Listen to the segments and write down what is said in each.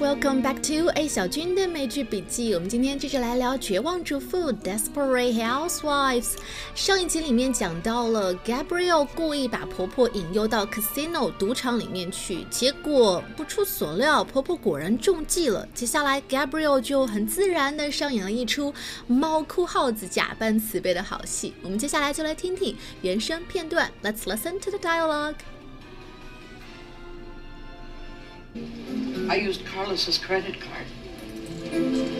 welcome back to A 小军的美剧笔记。我们今天接着来聊《绝望主妇》（Desperate Housewives）。上一集里面讲到了 Gabrielle 故意把婆婆引诱到 casino 赌场里面去，结果不出所料，婆婆果然中计了。接下来 Gabrielle 就很自然的上演了一出猫哭耗子假扮慈悲的好戏。我们接下来就来听听原声片段。Let's listen to the dialogue. I used Carlos's credit card.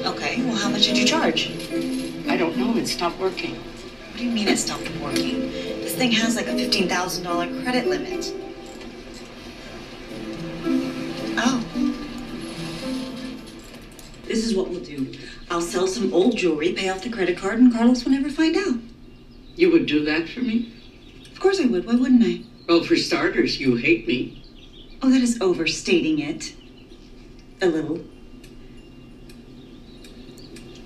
Okay, well, how much did you charge? I don't know. It stopped working. What do you mean it stopped working? This thing has like a $15,000 credit limit. Oh. This is what we'll do. I'll sell some old jewelry, pay off the credit card, and Carlos will never find out. You would do that for me? Of course I would. Why wouldn't I? Well, for starters, you hate me. Oh, that is overstating it. A little.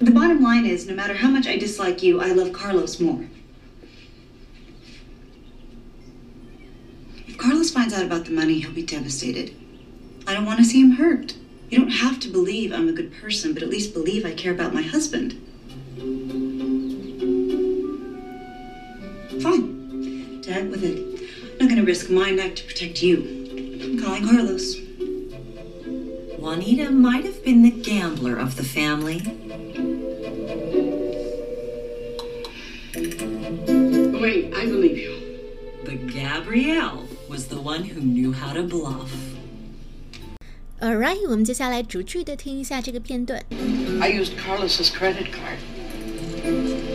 The bottom line is no matter how much I dislike you, I love Carlos more. If Carlos finds out about the money, he'll be devastated. I don't want to see him hurt. You don't have to believe I'm a good person, but at least believe I care about my husband. Fine. Heck with it. I'm not going to risk my neck to protect you. I'm calling Carlos. Juanita might have been the gambler of the family. Wait, I believe you. But Gabrielle was the one who knew how to bluff. Alright，我们接下来逐句的听一下这个片段。 I used Carlos's credit card.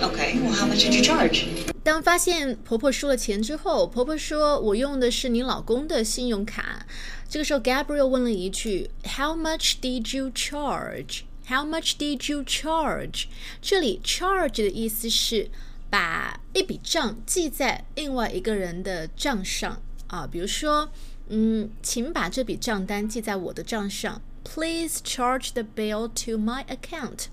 Okay, well, how much did you charge? 当发现婆婆输了钱之后，婆婆说：“我用的是你老公的信用卡。”这个时候，Gabriel 问了一句：“How much did you charge? How much did you charge？” 这里 “charge” 的意思是把一笔账记在另外一个人的账上啊，比如说，嗯，请把这笔账单记在我的账上。Please charge the bill to my account.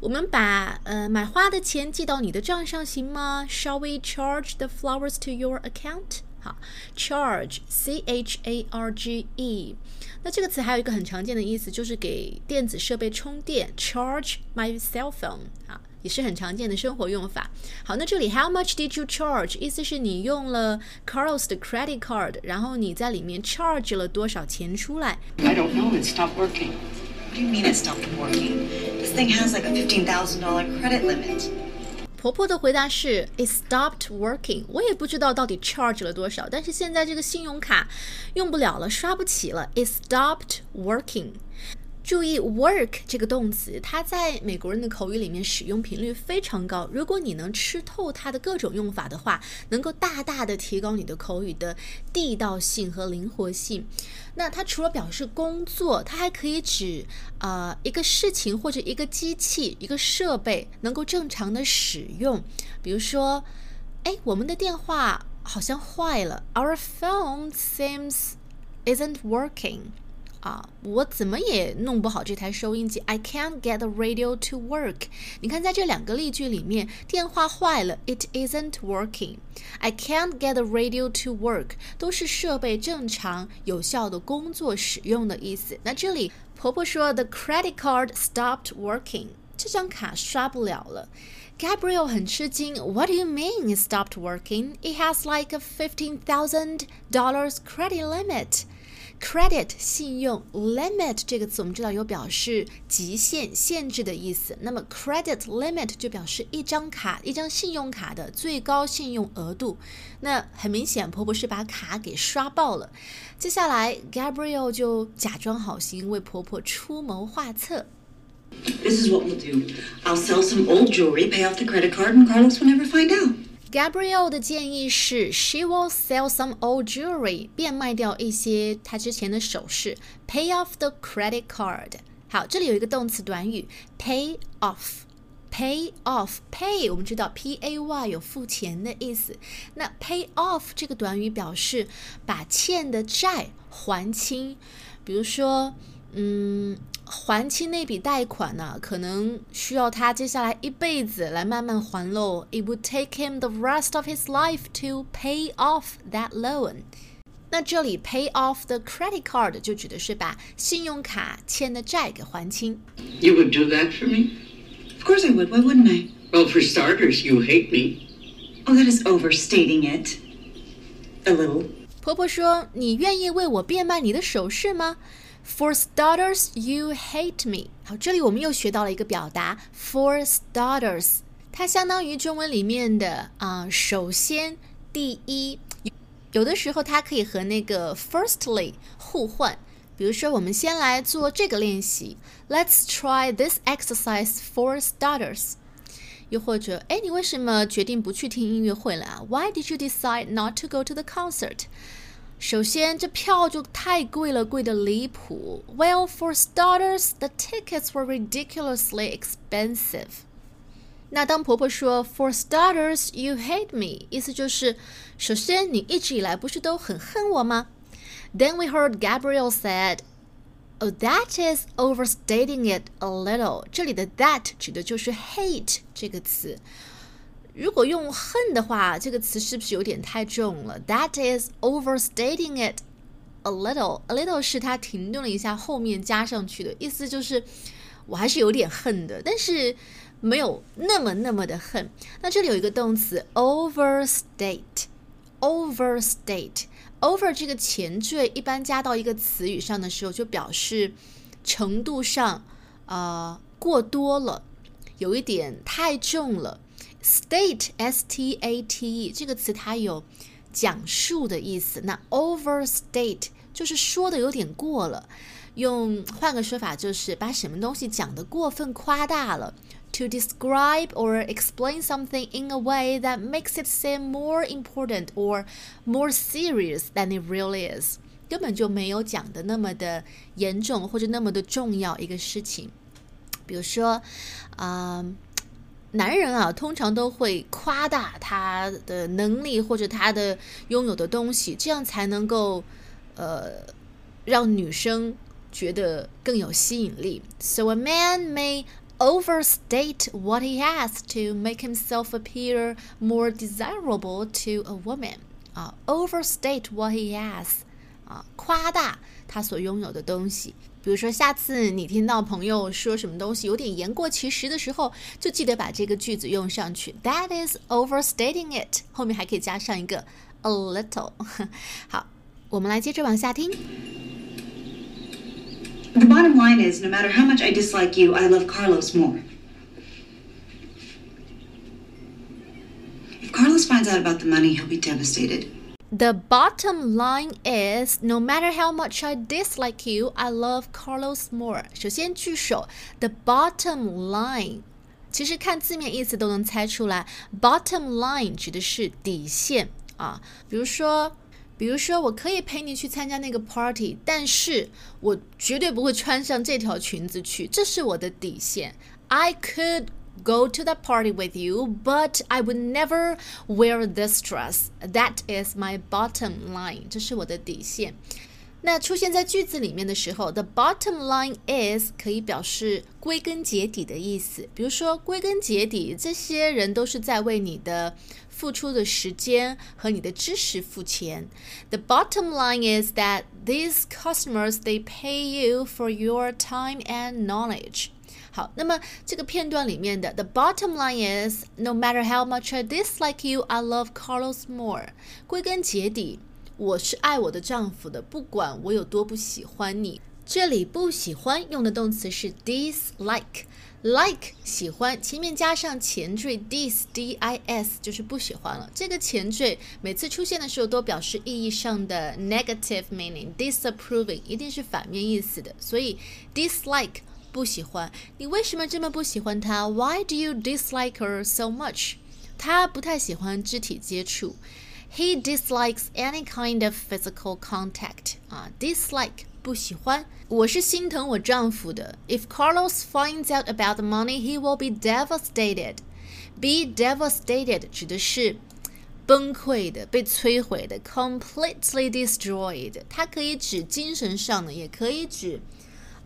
我们把呃买花的钱寄到你的账上行吗？Shall we charge the flowers to your account？好，charge c h a r g e。那这个词还有一个很常见的意思，就是给电子设备充电，charge my cell phone 啊，也是很常见的生活用法。好，那这里 How much did you charge？意思是你用了 Carlos 的 credit card，然后你在里面 charge 了多少钱出来？ I don't know. It stopped working. What do you mean it stopped working? This thing has like a $15,000 credit limit. 婆婆的回答是 "It stopped working"，我也不知道到底 charge 了多少，但是现在这个信用卡用不了了，刷不起了。It stopped working。 注意 work 这个动词，它在美国人的口语里面使用频率非常高。如果你能吃透它的各种用法的话，能够大大的提高你的口语的地道性和灵活性。那它除了表示工作，它还可以指呃一个事情或者一个机器、一个设备能够正常的使用。比如说，哎，我们的电话好像坏了，Our phone seems isn't working。啊，我怎么也弄不好这台收音机。I can't get the radio to work。你看，在这两个例句里面，电话坏了，it isn't working。I can't get the radio to work，都是设备正常有效的工作使用的意思。那这里婆婆说，the credit card stopped working。这张卡刷不了了。Gabrielle 很吃惊，What do you mean it stopped working? It has like a fifteen thousand dollars credit limit. Credit 信用 limit 这个词我们知道有表示极限、限制的意思。那么 credit limit 就表示一张卡、一张信用卡的最高信用额度。那很明显，婆婆是把卡给刷爆了。接下来，Gabriel 就假装好心，为婆婆出谋划策。This is what we'll do. I'll sell some old jewelry, pay off the credit card, and Carlos will never find out. Gabrielle 的建议是，She will sell some old jewelry，变卖掉一些她之前的首饰，pay off the credit card。好，这里有一个动词短语，pay off。Pay off, pay 我们知道 P A Y 有付钱的意思。那 pay off 这个短语表示把欠的债还清。比如说，嗯，还清那笔贷款呢、可能需要他接下来一辈子来慢慢还喽。It would take him the rest of his life to pay off that loan. 那这里 pay off the credit card 就指的是把信用卡欠的债给还清。 You would do that for me? Of course I would. Why wouldn't I? Well, for starters, you hate me. Oh, that is overstating it. A little. 婆婆说：“你愿意为我变卖你的首饰吗 ？”For starters, you hate me。好，这里我们又学到了一个表达，for starters，它相当于中文里面的啊、呃首先、第一。有的时候它可以和那个 firstly 互换。比如说，我们先来做这个练习，Let's try this exercise for starters。又或者，哎，你为什么决定不去听音乐会了啊？Why did you decide not to go to the concert？ 首先，这票就太贵了，贵的离谱。Well, for starters, the tickets were ridiculously expensive. 那当婆婆说 "For starters, you hate me"，意思就是首先你一直以来不是都很恨我吗？Then we heard Gabrielle said, "Oh, that is overstating it a little." 这里的 "that" 指的就是 "hate" 这个词。如果用恨的话，这个词是不是有点太重了？That is overstating it a little. A little 是它停顿了一下，后面加上去的意思就是我还是有点恨的，但是没有那么那么的恨。那这里有一个动词 overstate。overstate over 这个前缀一般加到一个词语上的时候，就表示程度上呃过多了，有一点太重了。state s t a t e 这个词它有讲述的意思，那 overstate 就是说的有点过了。用换个说法就是把什么东西讲得过分夸大了。To describe or explain something in a way that makes it seem more important or more serious than it really is，根本就没有讲的那么的严重或者那么的重要一个事情。比如说，啊、 男人啊，通常都会夸大他的能力或者他的拥有的东西，这样才能够呃让女生觉得更有吸引力。So a man may overstate what he has to make himself appear more desirable to a woman. 啊，overstate what he has. 啊，夸大他所拥有的东西。比如说，下次你听到朋友说什么东西有点言过其实的时候，就记得把这个句子用上去。That is overstating it。后面还可以加上一个 a little。好，我们来接着往下听。 The bottom line is no matter how much I dislike you, I love Carlos more. If Carlos finds out about the money, he'll be devastated. The bottom line is, no matter how much I dislike you, I love Carlos more. 首先句首，the bottom line，其实看字面意思都能猜出来，bottom line 指的是底线啊。比如说，比如说，我可以陪你去参加那个 party，但是我绝对不会穿上这条裙子去，这是我的底线。I could go to that party with you, but I would never wear this dress. That is my bottom line. 这是我的底线。那出现在句子里面的时候，the bottom line is 可以表示归根结底的意思。比如说，归根结底，这些人都是在为你的付出的时间和你的知识付钱。The bottom line is that these customers they pay you for your time and knowledge. 好，那么这个片段里面的 the bottom line is no matter how much I dislike you, I love Carlos more. 归根结底，我是爱我的丈夫的，不管我有多不喜欢你。这里不喜欢用的动词是 dislike。like 喜欢，前面加上前缀 dis d i s 就是不喜欢了。这个前缀每次出现的时候都表示意义上的 negative meaning，disapproving 一定是反面意思的。所以 dislike 不喜欢，你为什么这么不喜欢他？Why do you dislike her so much？他不太喜欢肢体接触。He dislikes any kind of physical contact. 啊，dislike 不喜欢。我是心疼我丈夫的。If Carlos finds out about the money, he will be devastated. Be devastated 指的是崩溃的、被摧毁的，completely destroyed。它可以指精神上的，也可以指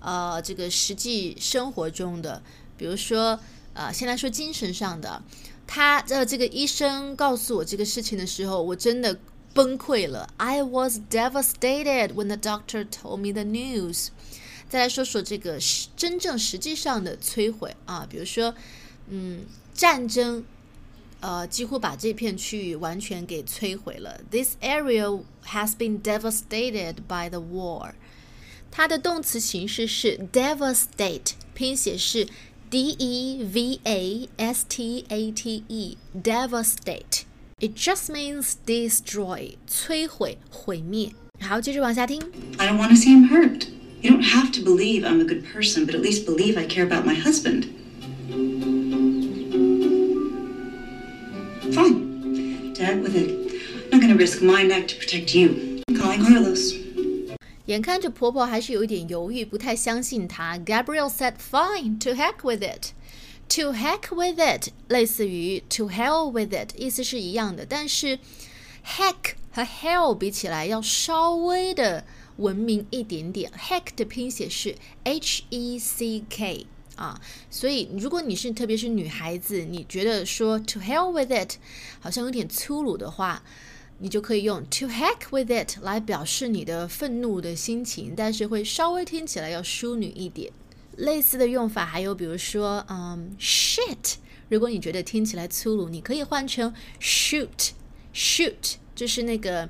呃这个实际生活中的。比如说，呃，先来说精神上的。他呃，这个医生告诉我这个事情的时候，我真的崩溃了。I was devastated when the doctor told me the news。再来说说这个实真正实际上的摧毁啊，比如说，嗯，战争，呃，几乎把这片区域完全给摧毁了。This area has been devastated by the war。它的动词形式是 devastate，拼写是 d e v a s t a t e，devastate。It just means destroy，摧毁、毁灭。好，接着往下听。I don't want to see him hurt. You don't have to believe I'm a good person, but at least believe I care about my husband. Fine. To heck with it. I'm not going to risk my neck to protect you. I'm calling Carlos. 眼看着婆婆还是有一点犹豫，不太相信她。Gabriel said, "Fine, to heck with it." To heck with it 类似于 to hell with it，意思是一样的，但是 heck 和 hell 比起来要稍微的文明一点点。heck 的拼写是 h e c k 啊，所以如果你是特别是女孩子，你觉得说 to hell with it 好像有点粗鲁的话，你就可以用 to heck with it 来表示你的愤怒的心情，但是会稍微听起来要淑女一点。类似的用法还有比如说，嗯，shit，如果你觉得听起来粗鲁，你可以换成 shoot，shoot 就是那个。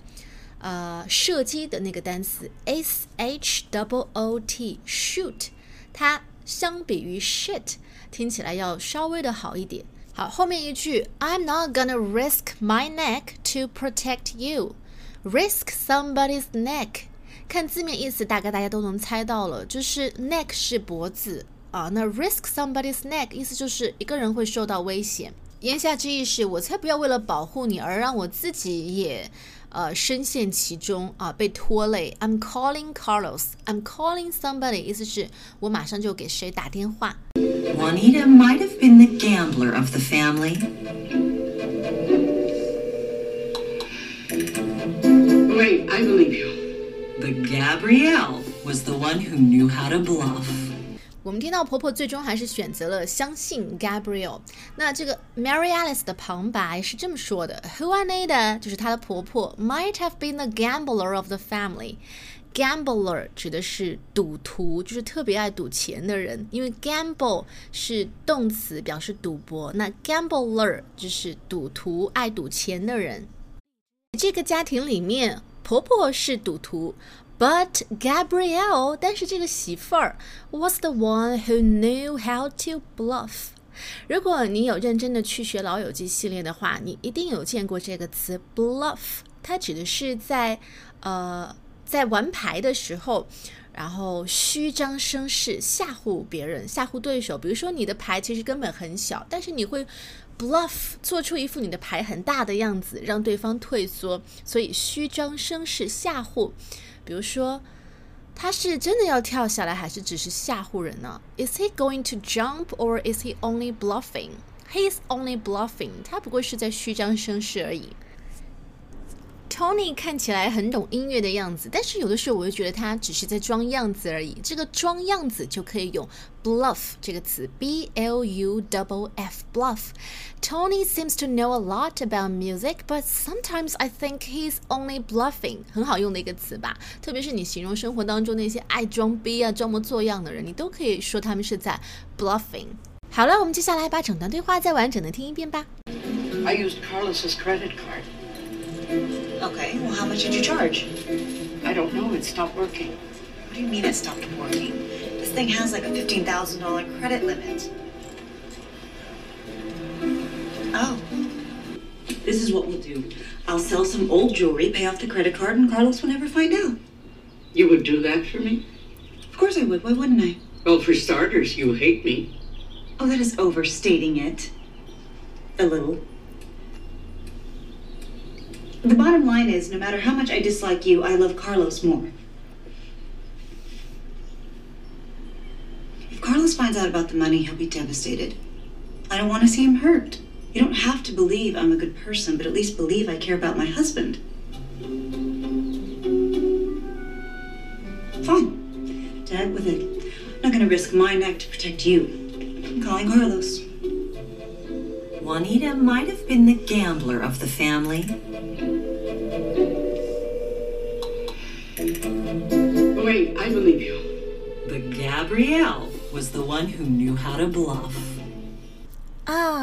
呃，射击的那个单词 s h o o t shoot 它相比于 shit 听起来要稍微的好一点。好，后面一句 I'm not gonna risk my neck to protect you. Risk somebody's neck，看字面意思大概大家都能猜到了，就是 neck 是脖子啊，那 risk somebody's neck 意思就是一个人会受到危险。言下之意是我才不要为了保护你而让我自己也。呃，深陷其中啊，被拖累。I'm calling Carlos. I'm calling somebody，意思是我马上就给谁打电话。Juanita might have been the gambler of the family. Wait, I believe you. But Gabrielle was the one who knew how to bluff. 我们听到婆婆最终还是选择了相信 Gabriel。那这个 Mary Alice 的旁白是这么说的：Who Anita 就是她的婆婆，might have been the gambler of the family。Gambler 指的是赌徒，就是特别爱赌钱的人。因为 gamble 是动词，表示赌博。那 gambler 就是赌徒，爱赌钱的人。这个家庭里面，婆婆是赌徒。But Gabrielle，但是这个媳妇儿 was the one who knew how to bluff。如果你有认真的去学《老友记》系列的话，你一定有见过这个词 bluff。它指的是在呃在玩牌的时候，然后虚张声势吓唬别人，吓唬对手。比如说你的牌其实根本很小，但是你会 bluff 做出一副你的牌很大的样子，让对方退缩。所以虚张声势吓唬。比如说，他是真的要跳下来，还是只是吓唬人呢？Is he going to jump or is he only bluffing? He's only bluffing. 他不过是在虚张声势而已。Tony 看起来很懂音乐的样子，但是有的时候我又觉得他只是在装样子而已。这个装样子就可以用 bluff 这个词，b l u f f bluff。Tony seems to know a lot about music, but sometimes I think he's only bluffing。很好用的一个词吧，特别是你形容生活当中那些爱装逼啊、装模作样的人，你都可以说他们是在 bluffing。好了，我们接下来把整段对话再完整的听一遍吧。I used Carlos's credit card. Okay, well, how much did you charge? I don't know. It stopped working. What do you mean it stopped working? This thing has like a $15,000 credit limit. Oh. This is what we'll do. I'll sell some old jewelry, pay off the credit card, and Carlos will never find out. You would do that for me? Of course I would. Why wouldn't I? Well, for starters, you hate me. Oh, that is overstating it. A little. The bottom line is no matter how much I dislike you, I love Carlos more. If Carlos finds out about the money, he'll be devastated. I don't want to see him hurt. You don't have to believe I'm a good person, but at least believe I care about my husband. Fine. Heck with it. I'm not going to risk my neck to protect you. I'm calling Carlos. Juanita might have been the gambler of the family. Wait, I believe you. But Gabrielle was the one who knew how to bluff.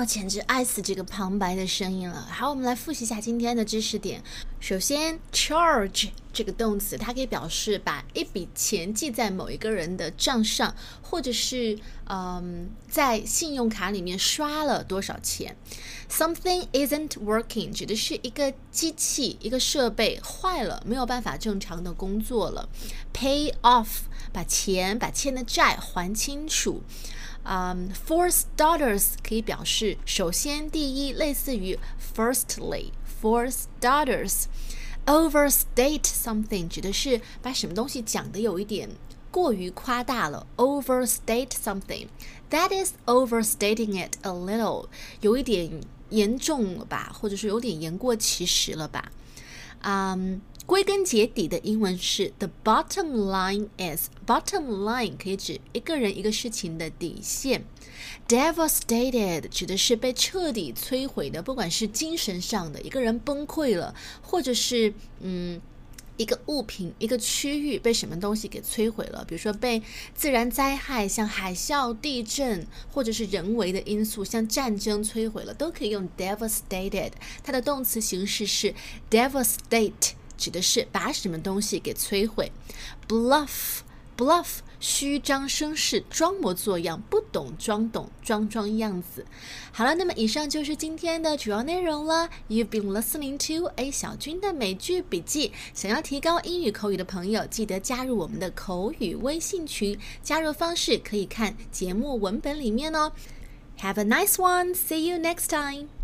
简直爱死这个旁白的声音了。好，我们来复习一下今天的知识点。首先，charge 这个动词，它可以表示把一笔钱记在某一个人的账上，或者是嗯，在信用卡里面刷了多少钱。Something isn't working 指的是一个机器、一个设备坏了，没有办法正常的工作了。Pay off 把钱、把欠的债还清楚。嗯、f o r starters 可以表示首先、第一，类似于 firstly。For starters, overstate something 指的是把什么东西讲的有一点过于夸大了。Overstate something, that is overstating it a little，有一点严重了吧，或者是有点言过其实了吧。嗯、 归根结底的英文是 the bottom line is bottom line 可以指一个人一个事情的底线。Devastated 指的是被彻底摧毁的，不管是精神上的，一个人崩溃了，或者是嗯。一个物品、一个区域被什么东西给摧毁了，比如说被自然灾害，像海啸、地震，或者是人为的因素，像战争摧毁了，都可以用 devastated。它的动词形式是 devastate，指的是把什么东西给摧毁。Bluff，bluff。虚张声势、装模作样、不懂装懂、装装样子。好了，那么以上就是今天的主要内容了。You've been listening to A 小军的美剧笔记。想要提高英语口语的朋友，记得加入我们的口语微信群。加入方式可以看节目文本里面哦。Have a nice one. See you next time.